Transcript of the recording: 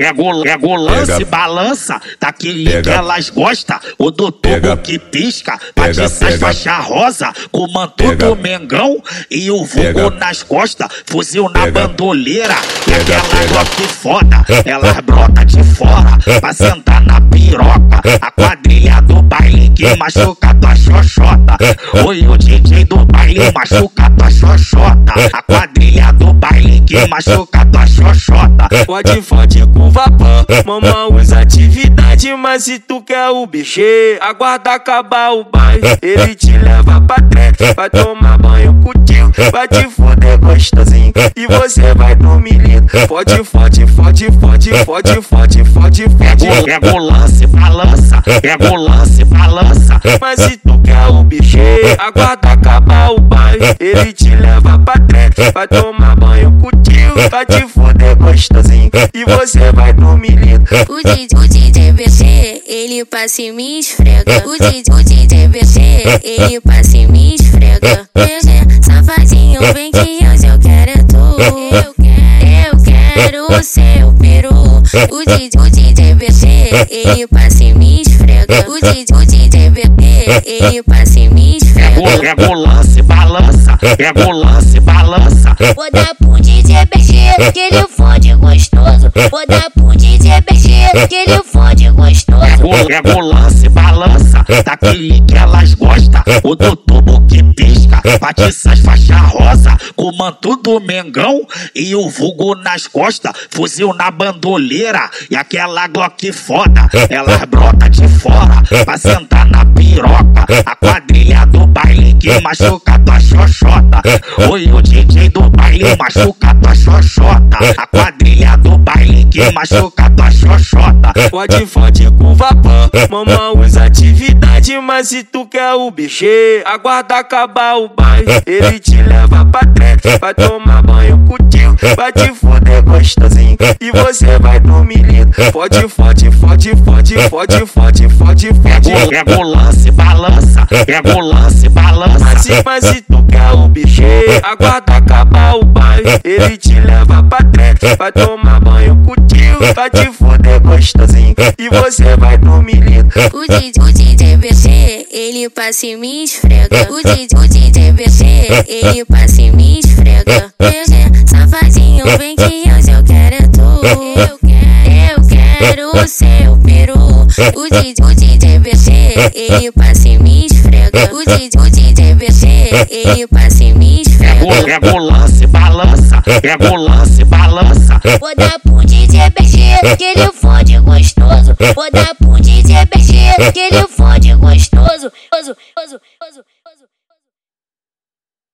Pega o, pega o lance, pega. balança, daquele pega. que elas gostam. O doutor que pisca, essas faixa rosa, com o manto do Mengão e o vulgo nas costas, fuzil na bandoleira. E aquela Glock foda, elas brota de fora, pra sentar na piroca. Que machuca tua xoxota. Oi, o DJ do baile machuca tua xoxota. A quadrilha do baile que machuca tua xoxota. Pode, fode com vapor. Mamão usa atividade, mas se tu quer o bicho, aguarda acabar o banho. Ele te leva pra trás, vai tomar banho contigo, vai te fuder gostosinho. E você vai dormir lindo. Fode, fode, fode, fode, fode, fode, fode, fode. Pega o lance, balança, pega o lance, balança. Mas se tu quer o bicho, aguarda acabar o banho. Ele te leva pra trás, vai tomar banho contigo, vai te fuder gostosinho. E você vai dormir lindo. O DJ, o DJ BC, ele passa e me esfrega. O DJ, o DJ BC, ele passa e me esfrega. BC, safadinho, vem que hoje eu quero é tu. Eu quero, eu quero o seu. O DJ, o DJ BC, ele passa e me esfrega. O DJ, o DJ BC, ele passa e me esfrega. Pega o lance, balança, pega o lance, balança. Vou dar pro DJ BC, que ele fode gostoso. Vou dar pro DJ BC, que ele fode gostoso. Pega o lance, balança, daquele que elas gostam. O doutor que pisca, essas faixa rosa, com manto do Mengão e o vulgo nas costas, fuzil na bandoleira e aquela Glock foda. Elas brota de fora pra sentar na piroca. A quadrilha do baile que machuca tua xoxota. Oi, o DJ do baile machuca tua xoxota. A quadrilha do baile que machuca tua xoxota. Pode, fode com vapor, mamão usa atividade, mas se tu quer o bicho, aguarda acabar o banho. Ele te leva pra trás, vai tomar banho contigo, vai te fuder gostosinho. E você vai dormir lindo. Fode, fode, fode, fode, fode, fode, fode, fode. Pega o lance, balança, pega o lance, balança. Mas se, mas se tu quer o bicho, aguarda acabar o banho. Ele te leva pra trás, vai tomar banho contigo, vai te fuder gostosinho. E você vai dormir lindo. O DJ, o DJ ele passa e me esfrega. O DJ, o DJ BC, ele passa e me esfrega. BC, safadinho, vem que hoje eu quero é tu. Eu quero, eu quero o seu peru. O DJ, o DJ BC, ele passa e me esfrega. O DJ, o DJ BC, ele passa e me esfrega. Pega o lance, balança, pega o lance, balança. Vou dar BC, que ele fode gostoso. Vou dar pro DJ BC, que ele fode gostoso, gostoso, gostoso.